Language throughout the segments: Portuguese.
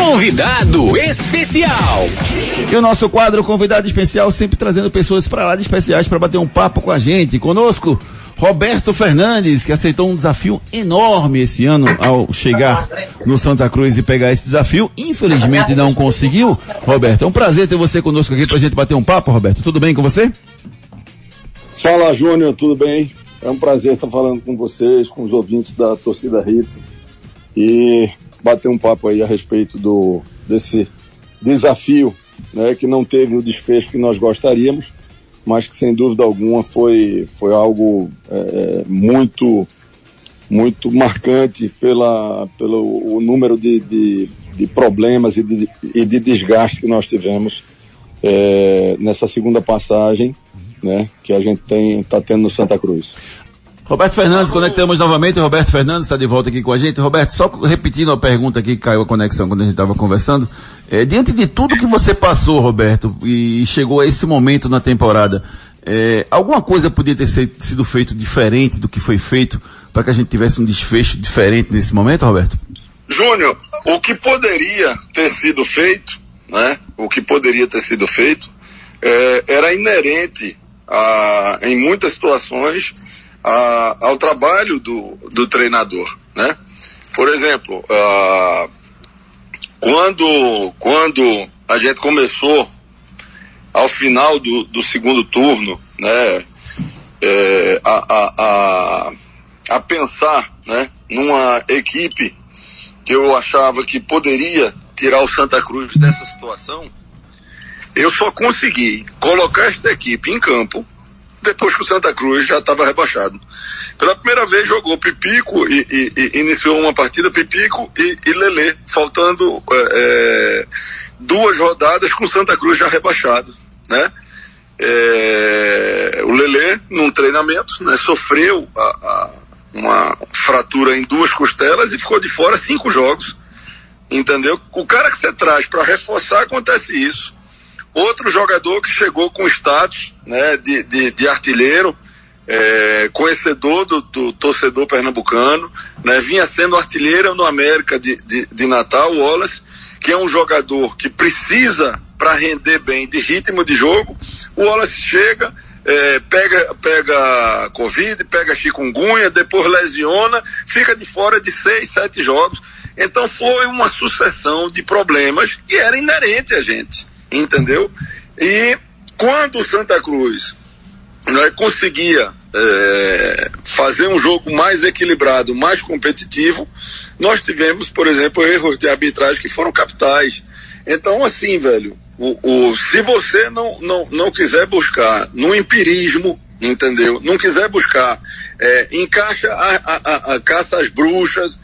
Convidado especial. E o nosso quadro convidado especial sempre trazendo pessoas para lá de especiais para bater um papo com a gente. Conosco, Roberto Fernandes, que aceitou um desafio enorme esse ano ao chegar no Santa Cruz e pegar esse desafio. Infelizmente não conseguiu. Roberto, é um prazer ter você conosco aqui para a gente bater um papo, Roberto. Tudo bem com você? Fala, Júnior, tudo bem? É um prazer estar falando com vocês, com os ouvintes da torcida Hits e bater um papo aí a respeito do desse desafio, né, que não teve o desfecho que nós gostaríamos, mas que sem dúvida alguma foi foi algo é, muito muito marcante pela pelo o número de, de, de problemas e de, e de desgaste que nós tivemos é, nessa segunda passagem, né, que a gente está tendo no Santa Cruz. Roberto Fernandes, conectamos novamente. Roberto Fernandes está de volta aqui com a gente. Roberto, só repetindo a pergunta aqui que caiu a conexão quando a gente estava conversando. É, diante de tudo que você passou, Roberto, e chegou a esse momento na temporada, é, alguma coisa podia ter sido feito diferente do que foi feito para que a gente tivesse um desfecho diferente nesse momento, Roberto? Júnior, o que poderia ter sido feito, né? O que poderia ter sido feito é, era inerente a, em muitas situações a, ao trabalho do, do treinador, né? Por exemplo, quando, quando a gente começou ao final do, do segundo turno, né, é, a, a, a, a pensar, né, numa equipe que eu achava que poderia tirar o Santa Cruz dessa situação, eu só consegui colocar esta equipe em campo depois que o Santa Cruz já estava rebaixado. Pela primeira vez jogou Pipico e, e, e iniciou uma partida Pipico e, e Lelê, faltando é, é, duas rodadas com o Santa Cruz já rebaixado, né? É, o Lelê, num treinamento, né, sofreu a, a, uma fratura em duas costelas e ficou de fora cinco jogos. Entendeu? O cara que você traz para reforçar acontece isso. Outro jogador que chegou com status né, de, de, de artilheiro, é, conhecedor do, do, torcedor pernambucano, né, vinha sendo artilheiro no América de, de, de Natal, Wallace, que é um jogador que precisa, para render bem, de ritmo de jogo. O Wallace chega, é, pega, pega Covid, pega chikungunya, depois lesiona, fica de fora de seis, sete jogos. Então foi uma sucessão de problemas que era inerente a gente entendeu? E quando o Santa Cruz né, conseguia é, fazer um jogo mais equilibrado, mais competitivo, nós tivemos, por exemplo, erros de arbitragem que foram capitais. Então, assim, velho, o, o, se você não, não, não quiser buscar no empirismo, entendeu? Não quiser buscar, é, encaixa a, a, a, a caça às bruxas,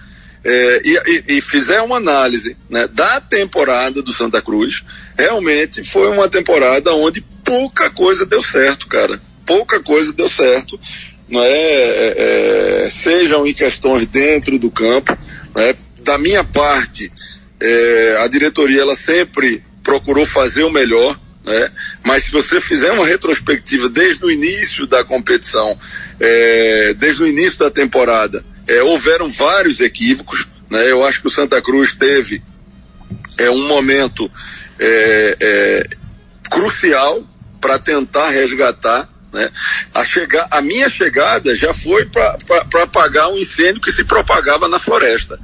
é, e, e, e, fizer uma análise né, da temporada do Santa Cruz, realmente foi uma temporada onde pouca coisa deu certo, cara. Pouca coisa deu certo, não é, é, é sejam em questões dentro do campo. Né, da minha parte, é, a diretoria ela sempre procurou fazer o melhor, né? Mas se você fizer uma retrospectiva desde o início da competição, é, desde o início da temporada, é, houveram vários equívocos, né? Eu acho que o Santa Cruz teve é, um momento é, é, crucial para tentar resgatar, né? A, chegar, a minha chegada já foi para apagar um incêndio que se propagava na floresta.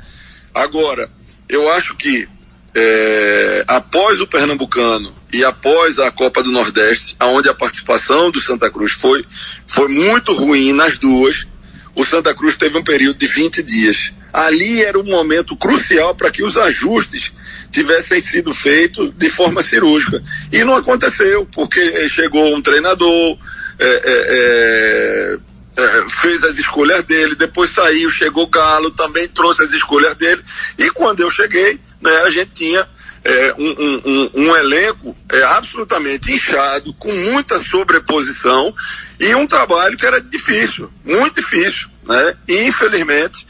Agora, eu acho que é, após o Pernambucano e após a Copa do Nordeste, onde a participação do Santa Cruz foi, foi muito ruim nas duas, o Santa Cruz teve um período de 20 dias. Ali era um momento crucial para que os ajustes tivessem sido feitos de forma cirúrgica. E não aconteceu, porque chegou um treinador, é, é, é, é fez as escolhas dele, depois saiu, chegou Galo, também trouxe as escolhas dele. E quando eu cheguei, né, a gente tinha é, um, um, um, um, elenco é, absolutamente inchado, com muita sobreposição e um trabalho que era difícil, muito difícil, né? E infelizmente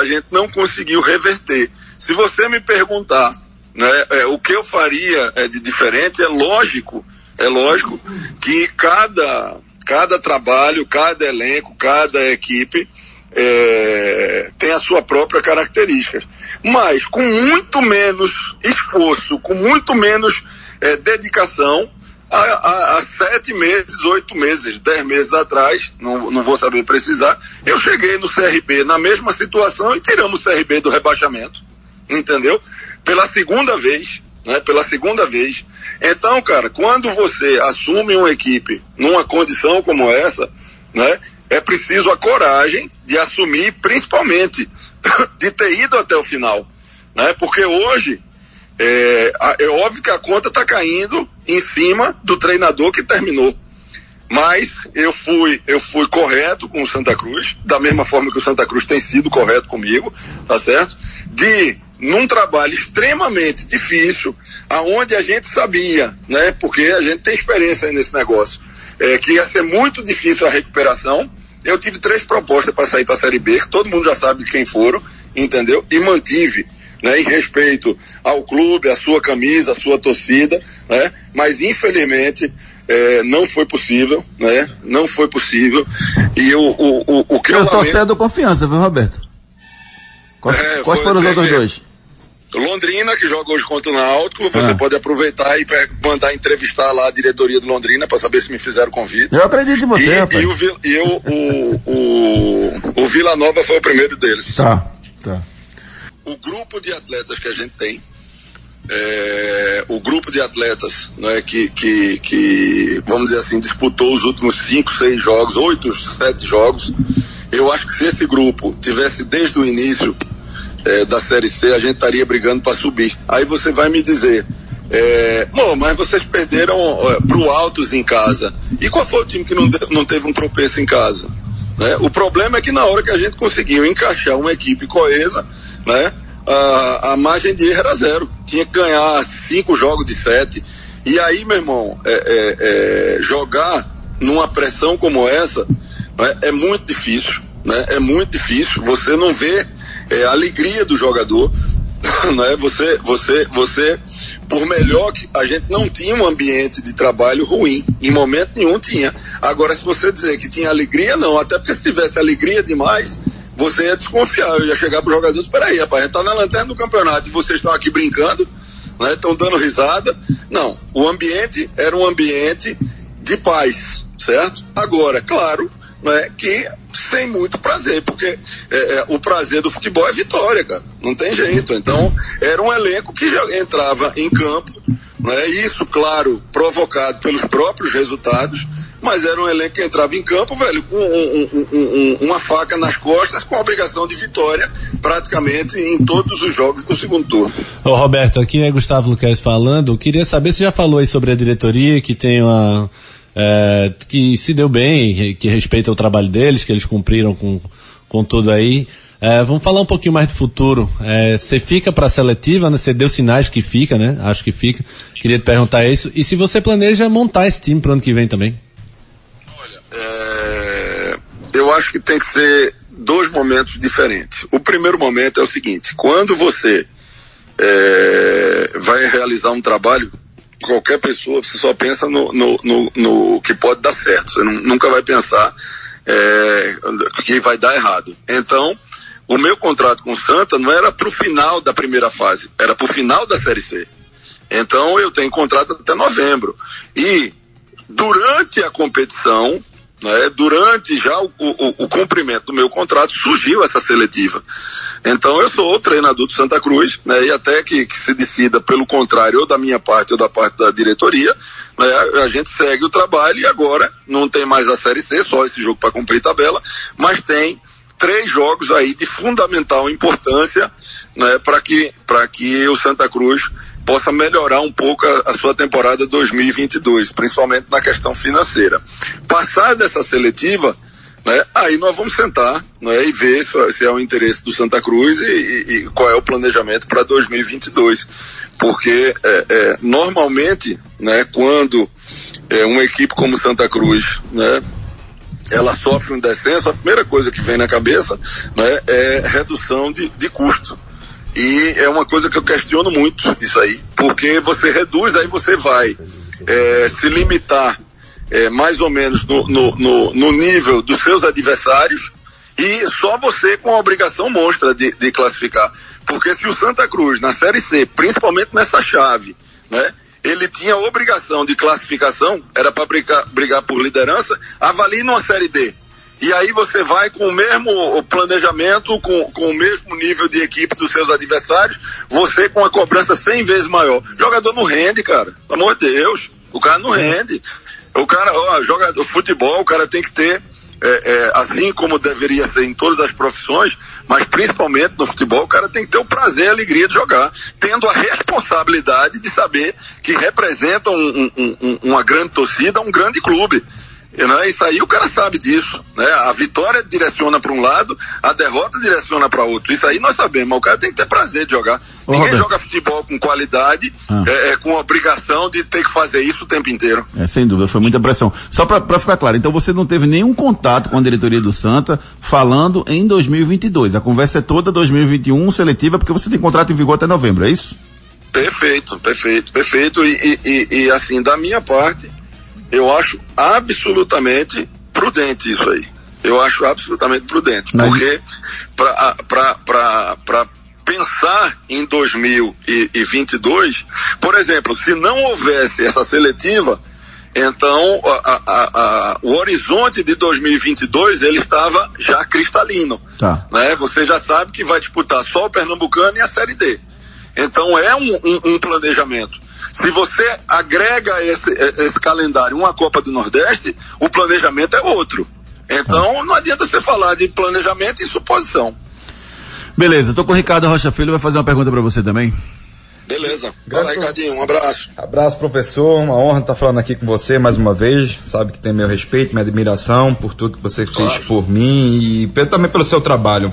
a gente não conseguiu reverter. Se você me perguntar né, é, o que eu faria é, de diferente, é lógico, é lógico que cada, cada trabalho, cada elenco, cada equipe é, tem a sua própria característica. Mas com muito menos esforço, com muito menos é, dedicação, há, há, sete meses, oito meses, dez meses atrás, não, não vou saber precisar, eu cheguei no CRB na mesma situação e tiramos o CRB do rebaixamento, entendeu? Pela segunda vez, né? Pela segunda vez. Então, cara, quando você assume uma equipe numa condição como essa, né? É preciso a coragem de assumir, principalmente, de ter ido até o final, né? Porque hoje é, é óbvio que a conta está caindo em cima do treinador que terminou. Mas eu fui, eu fui correto com o Santa Cruz, da mesma forma que o Santa Cruz tem sido correto comigo, tá certo? De num trabalho extremamente difícil, aonde a gente sabia, né? Porque a gente tem experiência nesse negócio, é, que ia ser muito difícil a recuperação. Eu tive três propostas para sair para a Série B, que todo mundo já sabe quem foram, entendeu? E mantive né, em respeito ao clube, à sua camisa, à sua torcida, né, mas infelizmente é, não foi possível, né, não foi possível, e o, o, o, o que eu, eu só lamento... cedo confiança, viu Roberto? Quais, é, quais foram os outros dois? Londrina, que joga hoje contra o Náutico, você ah. pode aproveitar e mandar entrevistar lá a diretoria do Londrina para saber se me fizeram convite. Eu acredito em você, e, rapaz. E, o, e o, o, o, o Vila Nova foi o primeiro deles. Tá, tá o grupo de atletas que a gente tem, é, o grupo de atletas né, que, que, que, vamos dizer assim, disputou os últimos cinco, seis jogos, oito, sete jogos, eu acho que se esse grupo tivesse desde o início é, da Série C, a gente estaria brigando para subir. Aí você vai me dizer, é, bom, mas vocês perderam é, pro Altos em casa. E qual foi o time que não, não teve um tropeço em casa? Né? O problema é que na hora que a gente conseguiu encaixar uma equipe coesa, né? A, a margem de erro era zero. Tinha que ganhar cinco jogos de sete. E aí, meu irmão, é, é, é, jogar numa pressão como essa né, é muito difícil. Né? É muito difícil. Você não vê é, a alegria do jogador. Né? Você, você, você, por melhor que a gente não tinha um ambiente de trabalho ruim, em momento nenhum tinha. Agora, se você dizer que tinha alegria, não. Até porque se tivesse alegria demais, você ia desconfiar, eu ia chegar pro jogador, espera aí, rapaz, a gente tá na lanterna do campeonato e vocês estão aqui brincando, né? Estão dando risada. Não, o ambiente era um ambiente de paz, certo? Agora, claro, né, que sem muito prazer, porque é, é, o prazer do futebol é vitória, cara. Não tem jeito. Então, era um elenco que já entrava em campo, né, isso, claro, provocado pelos próprios resultados, mas era um elenco que entrava em campo, velho, com um, um, um, uma faca nas costas, com a obrigação de vitória, praticamente em todos os jogos do segundo turno. Ô Roberto, aqui é Gustavo Luquez falando, queria saber se já falou aí sobre a diretoria, que tem uma, é, que se deu bem, que, respeita o trabalho deles, que eles cumpriram com, com tudo aí. É, vamos falar um pouquinho mais do futuro. É, você fica para a seletiva, né? Você deu sinais que fica, né? Acho que fica. Queria te perguntar isso. E se você planeja montar esse time para ano que vem também? É, eu acho que tem que ser dois momentos diferentes. O primeiro momento é o seguinte: quando você é, vai realizar um trabalho, qualquer pessoa, você só pensa no, no, no, no que pode dar certo. Você nunca vai pensar é, que vai dar errado. Então, o meu contrato com o Santa não era para o final da primeira fase, era para o final da Série C. Então, eu tenho contrato até novembro. E durante a competição, né, durante já o, o, o, cumprimento do meu contrato, surgiu essa seletiva. Então eu sou o treinador do Santa Cruz, né, e até que, que, se decida pelo contrário, ou da minha parte ou da parte da diretoria, né, a gente segue o trabalho e agora não tem mais a Série C, só esse jogo para cumprir tabela, mas tem três jogos aí de fundamental importância né, para que, que o Santa Cruz possa melhorar um pouco a, a, sua temporada 2022, principalmente na questão financeira. Passar dessa seletiva, né, aí nós vamos sentar né, e ver se, se é o interesse do Santa Cruz e, e, e qual é o planejamento para 2022. Porque é, é, normalmente, né, quando é, uma equipe como Santa Cruz, né, ela sofre um descenso, a primeira coisa que vem na cabeça né, é redução de, de custo. E é uma coisa que eu questiono muito isso aí, porque você reduz, aí você vai é, se limitar é, mais ou menos no, no, no, no, nível dos seus adversários E só você com a obrigação monstra de, de classificar. Porque se o Santa Cruz, na Série C, principalmente nessa chave, né, ele tinha obrigação de classificação, era para brigar, brigar por liderança, avalie numa Série D. E aí você vai com o mesmo planejamento, com, com o mesmo nível de equipe dos seus adversários, você com a cobrança 100 vezes maior. O jogador não rende, cara. Pelo amor de Deus. O cara não rende. O cara, ó, jogador, futebol, o cara tem que ter é, é, assim como deveria ser em todas as profissões, mas principalmente no futebol, o cara tem que ter o prazer e a alegria de jogar, tendo a responsabilidade de saber que representa um, um, um, uma grande torcida, um grande clube. Né? Isso aí o cara sabe disso. Né? A vitória direciona para um lado, a derrota direciona para outro. Isso aí nós sabemos, mas o cara tem que ter prazer de jogar. Ô, Ninguém Roberto. joga futebol com qualidade, ah. é, é, com obrigação de ter que fazer isso o tempo inteiro. É, sem dúvida, foi muita pressão. Só para ficar claro, então você não teve nenhum contato com a diretoria do Santa falando em 2022. A conversa é toda 2021 seletiva porque você tem contrato em vigor até novembro, é isso? Perfeito, perfeito, perfeito. E, e, e, e assim, da minha parte, eu acho absolutamente prudente isso aí. Eu acho absolutamente prudente, Mas... porque para pensar em 2022, por exemplo, se não houvesse essa seletiva, então a, a, a, o horizonte de 2022 ele estava já cristalino, tá. né? Você já sabe que vai disputar só o Pernambucano e a Série D. Então é um, um, um planejamento. Se você agrega esse, esse calendário uma Copa do Nordeste, o planejamento é outro. Então não adianta você falar de planejamento e suposição. Beleza, estou com o Ricardo Rocha Filho, vai fazer uma pergunta para você também. Beleza. Fala, Ricardinho, um abraço. Abraço, professor. Uma honra estar falando aqui com você mais uma vez. Sabe que tem meu respeito, minha admiração por tudo que você claro. fez por mim e também pelo seu trabalho.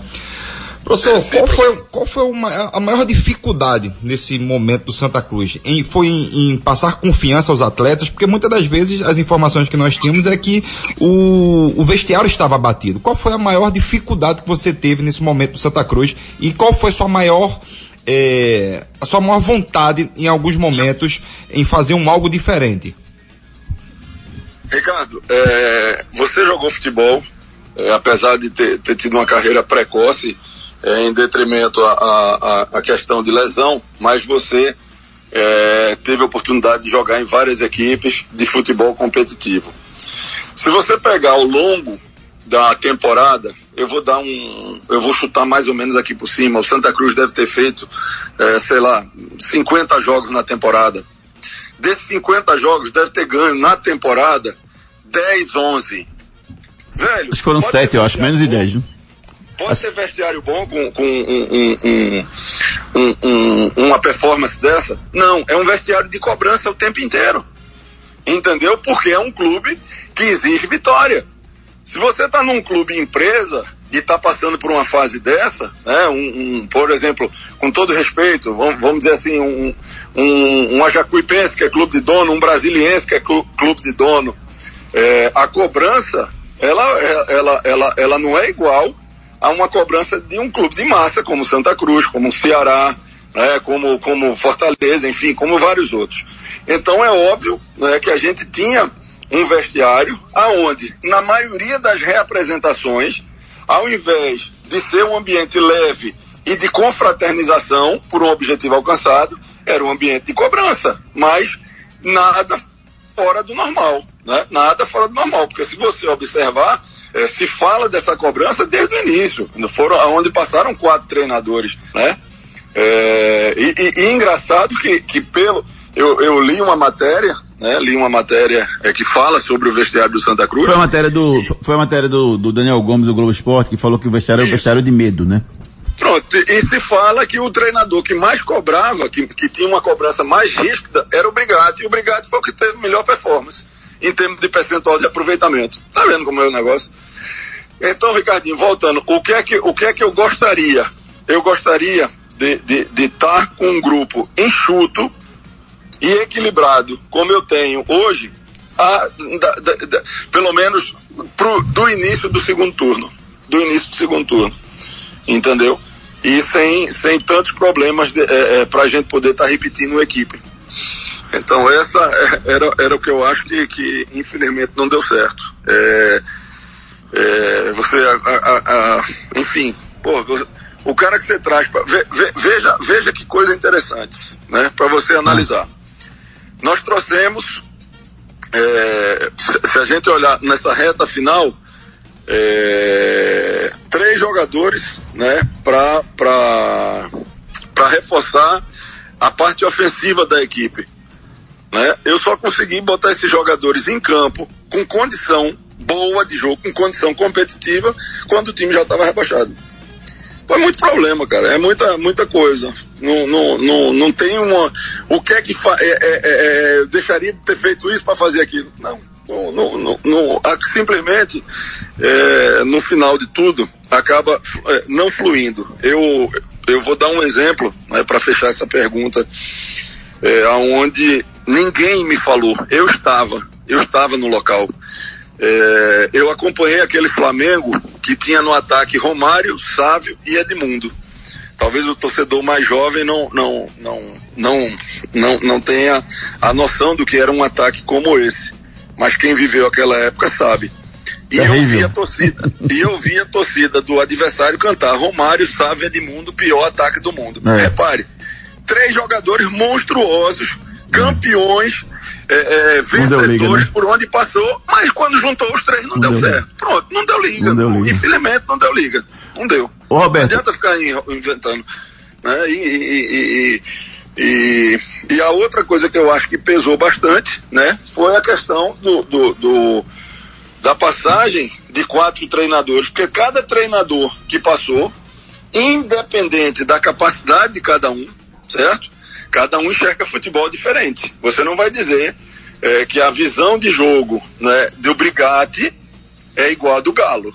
Professor, qual foi, qual foi uma, a maior dificuldade nesse momento do Santa Cruz? Em, foi em, em, passar confiança aos atletas, porque muitas das vezes as informações que nós tínhamos é que o, o vestiário estava abatido. Qual foi a maior dificuldade que você teve nesse momento do Santa Cruz e qual foi a sua maior é, a sua maior vontade em alguns momentos em fazer um algo diferente? Ricardo, é, você jogou futebol, é, apesar de ter, ter tido uma carreira precoce, é, em detrimento à questão de lesão, mas você é, teve a oportunidade de jogar em várias equipes de futebol competitivo. Se você pegar ao longo da temporada, eu vou dar um, eu vou chutar mais ou menos aqui por cima. O Santa Cruz deve ter feito, é, sei lá, 50 jogos na temporada. Desses 50 jogos, deve ter ganho na temporada 10, 11. Velho. Acho que foram 7, eu acho, menos de 10, né? Pode ser vestiário bom com, com um, um, um, uma performance dessa? Não, é um vestiário de cobrança o tempo inteiro. Entendeu? Porque é um clube que exige vitória. Se você está num clube empresa e está passando por uma fase dessa, né, um, um, por exemplo, com todo respeito, vamos, vamos dizer assim, um, um, um Ajacuipense que é clube de dono, um Brasiliense que é clube de dono, é, a cobrança, ela, ela, ela, ela não é igual a uma cobrança de um clube de massa, como Santa Cruz, como Ceará, né, como, como Fortaleza, enfim, como vários outros. Então é óbvio né, que a gente tinha um vestiário aonde, na maioria das reapresentações, ao invés de ser um ambiente leve e de confraternização por um objetivo alcançado, era um ambiente de cobrança, mas nada fora do normal, né? Nada fora do normal, porque se você observar, é, se fala dessa cobrança desde o início, foram aonde passaram quatro treinadores, né? É, e, e, e, engraçado que, que pelo eu, eu li uma matéria, né? Li uma matéria é, que fala sobre o vestiário do Santa Cruz. Foi a matéria do foi a matéria do, do Daniel Gomes do Globo Esporte que falou que o vestiário é o vestiário de medo, né? Pronto, e se fala que o treinador que mais cobrava, que, que tinha uma cobrança mais ríspida, era o Brigatti, e o Brigatti foi o que teve melhor performance em termos de percentual de aproveitamento. Tá vendo como é o negócio? Então, Ricardinho, voltando, o que é que, o que, é que eu gostaria? Eu gostaria de estar com um grupo enxuto e equilibrado, como eu tenho hoje, a, da, da, da, pelo menos pro, do início do segundo turno. Do início do segundo turno. Entendeu? E sem, sem tantos problemas é, é, para a gente poder estar tá repetindo a equipe. Então essa é, era, era o que eu acho que, que infelizmente não deu certo. É, É, você, a, a, a, enfim, pô, o cara que você traz, pra, ve, ve, veja, veja que coisa interessante, né, para você analisar. Nós trouxemos, é, se, se a gente olhar nessa reta final, é, três jogadores, né, para para reforçar a parte ofensiva da equipe. Né? Eu só consegui botar esses jogadores em campo com condição boa de jogo, com condição competitiva, quando o time já estava rebaixado. Foi muito problema, cara. É muita, muita coisa. Não, não, não, não tem uma. O que é que fa... é, é, é, é deixaria de ter feito isso para fazer aquilo? Não. Não, não, não, simplesmente é, no final de tudo acaba é, não fluindo. Eu, eu vou dar um exemplo né, para fechar essa pergunta, é, aonde ninguém me falou. Eu estava, eu estava no local. É, eu acompanhei aquele Flamengo que tinha no ataque Romário, Sávio e Edmundo. Talvez o torcedor mais jovem não, não, não, não, não, não tenha a noção do que era um ataque como esse. Mas quem viveu aquela época sabe. E eu vi a torcida, e eu vi a torcida do adversário cantar Romário, Sávio, Edmundo, pior ataque do mundo. É. Repare, três jogadores monstruosos, campeões, é, é, vencedores liga, né? por onde passou, mas quando juntou os três não, não deu, deu, certo. Pronto, não deu liga. Não deu liga. Infelizmente não deu liga. Não deu. Ô, Roberto. Não adianta ficar inventando. Né? E, e, e, e, e a outra coisa que eu acho que pesou bastante, né, foi a questão do, do, do da passagem de quatro treinadores, porque cada treinador que passou, independente da capacidade de cada um, certo? Cada um enxerga futebol diferente. Você não vai dizer é, que a visão de jogo né, do Brigatti é igual a do Galo.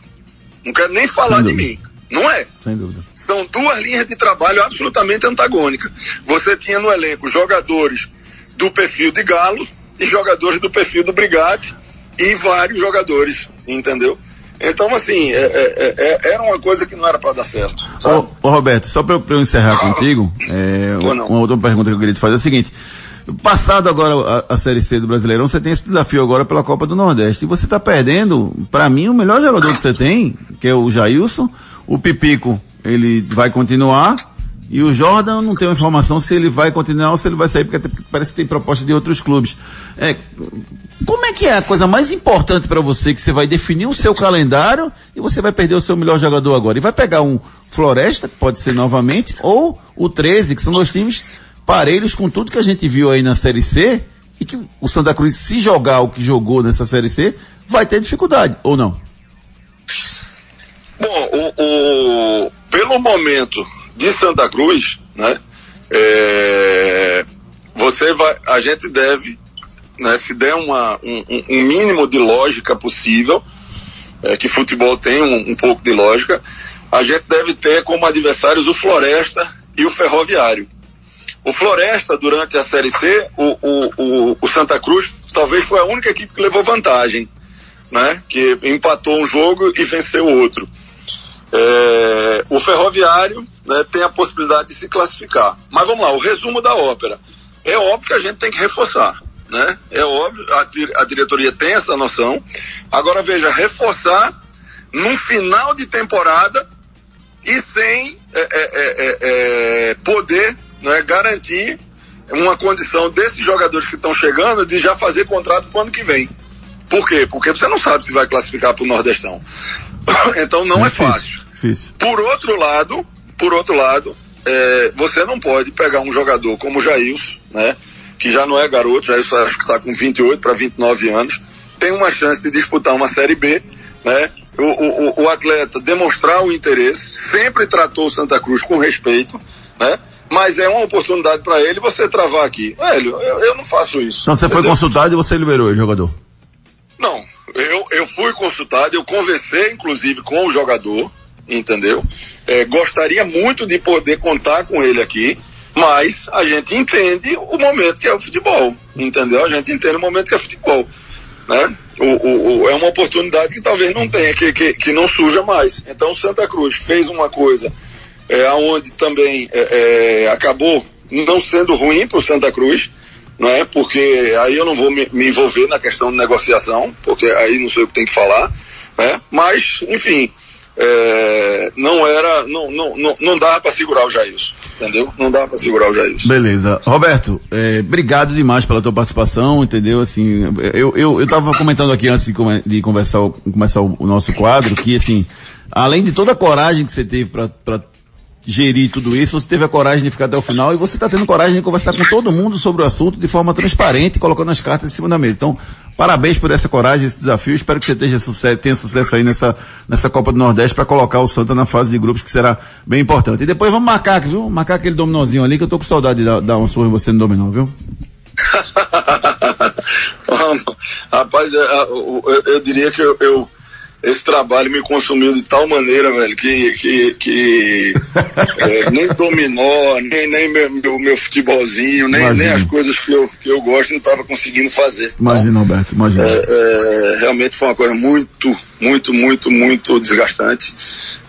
Não quero nem falar de mim. Não é? Sem dúvida. São duas linhas de trabalho absolutamente antagônicas. Você tinha no elenco jogadores do perfil de Galo e jogadores do perfil do Brigatti e vários jogadores, entendeu? Então, assim, é, é, é, era uma coisa que não era para dar certo. Ô, ô, Roberto, só para eu encerrar contigo, é, uma outra pergunta que eu queria te fazer é a seguinte. Passado agora a, a, Série C do Brasileirão, você tem esse desafio agora pela Copa do Nordeste. E você está perdendo, para mim, o melhor jogador que você tem, que é o Jailson. O Pipico, ele vai continuar. E o Jordan não tem informação se ele vai continuar ou se ele vai sair, porque parece que tem proposta de outros clubes. É, como é que é a coisa mais importante para você que você vai definir o seu calendário e você vai perder o seu melhor jogador agora? E vai pegar um Floresta, que pode ser novamente, ou o 13, que são dois times parelhos com tudo que a gente viu aí na Série C, e que o Santa Cruz, se jogar o que jogou nessa Série C, vai ter dificuldade, ou não? Bom, o, o pelo momento de Santa Cruz, né, é, você vai, a gente deve, né, se der uma, um, um mínimo de lógica possível, é, que futebol tem um, um pouco de lógica, a gente deve ter como adversários o Floresta e o Ferroviário. O Floresta, durante a Série C, o, o, o, o, Santa Cruz talvez foi a única equipe que levou vantagem, né? Que empatou um jogo e venceu o outro. É, o Ferroviário né, tem a possibilidade de se classificar. Mas vamos lá, o resumo da ópera. É óbvio que a gente tem que reforçar. Né? É óbvio, a, a diretoria tem essa noção. Agora veja, reforçar num final de temporada e sem é, é, é, é, é poder né, garantir uma condição desses jogadores que estão chegando de já fazer contrato para o ano que vem. Por quê? Porque você não sabe se vai classificar para o Nordestão. então não é, difícil, fácil. Difícil. Por outro lado, por outro lado, é, você não pode pegar um jogador como o Jailson, né? Que já não é garoto, Jailson acho que está com 28 para 29 anos, tem uma chance de disputar uma Série B, né? O, o, o atleta demonstrar o interesse, sempre tratou o Santa Cruz com respeito, né? Mas é uma oportunidade para ele você travar aqui. Velho, eu, eu não faço isso. Então você entendeu? foi consultado e você liberou o jogador? Não, eu, eu fui consultado, eu conversei inclusive com o jogador, entendeu? É, gostaria muito de poder contar com ele aqui, mas a gente entende o momento que é o futebol, entendeu? A gente entende o momento que é futebol, né? O, o, o, é uma oportunidade que talvez não tenha, que, que, que não surja mais. Então Santa Cruz fez uma coisa é, aonde também é, é, acabou não sendo ruim para o Santa Cruz, não é? Porque aí eu não vou me, me, envolver na questão de negociação, porque aí não sei o que tem que falar, né? Mas, enfim, é, não era, não, não, não, não dava para segurar o Jailson, entendeu? Não dava para segurar o Jailson. Beleza. Roberto, é, obrigado demais pela tua participação, entendeu? Assim, eu, eu, eu tava comentando aqui antes de, de conversar, começar o, o, nosso quadro, que assim, além de toda a coragem que você teve para gerir tudo isso, você teve a coragem de ficar até o final e você está tendo coragem de conversar com todo mundo sobre o assunto de forma transparente, colocando as cartas em cima da mesa. Então, parabéns por essa coragem, esse desafio. Espero que você tenha sucesso, tenha sucesso aí nessa, nessa Copa do Nordeste para colocar o Santa na fase de grupos, que será bem importante. E depois vamos marcar, viu? Marcar aquele dominózinho ali, que eu tô com saudade de dar, dar um surra em você no dominó, viu? Rapaz, eu, eu, eu, diria que eu, eu esse trabalho me consumiu de tal maneira, velho, que, que, que é, nem dominó, nem, nem meu, meu, meu futebolzinho, nem, nem as coisas que eu, que eu gosto não estava conseguindo fazer. Imagina, então, Alberto, imagina. É, é, realmente foi uma coisa muito, muito, muito, muito desgastante,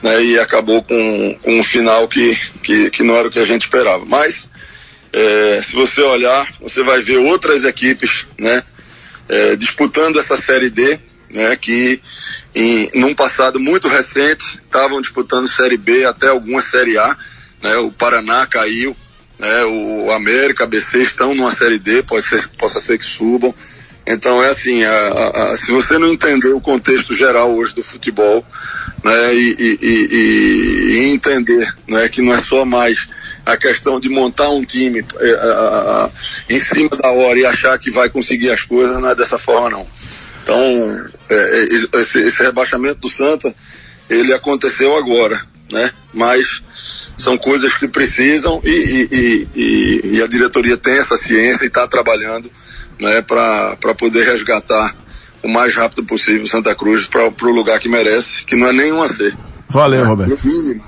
né, e acabou com, com um final que, que, que não era o que a gente esperava. Mas, é, se você olhar, você vai ver outras equipes, né, é, disputando essa Série D, né, que em num passado muito recente estavam disputando Série B até alguma Série A, né, o Paraná caiu, né, o América, ABC estão numa Série D, pode ser, possa ser que subam. Então é assim, a, a, a, se você não entender o contexto geral hoje do futebol, né, e, e, e, e entender, né, que não é só mais a questão de montar um time é, em cima da hora e achar que vai conseguir as coisas, não é dessa forma não. Então, é, é, esse, esse, rebaixamento do Santa, ele aconteceu agora, né? Mas são coisas que precisam e, e, e, e a diretoria tem essa ciência e está trabalhando, né? Para poder resgatar o mais rápido possível Santa Cruz para o lugar que merece, que não é nenhum a ser. Valeu, né? Roberto. No mínimo.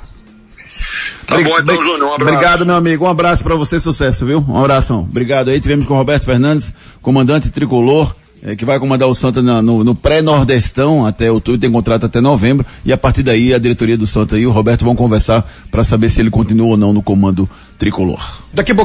Tá Brig bom, então, Júnior, um abraço. Obrigado, meu amigo. Um abraço para você, sucesso, viu? Um abração. Obrigado aí. Tivemos com o Roberto Fernandes, comandante tricolor é, que vai comandar o Santa na, no, no pré-nordestão até outubro, tem contrato até novembro, e a partir daí a diretoria do Santa e o Roberto vão conversar para saber se ele continua ou não no comando tricolor. Daqui a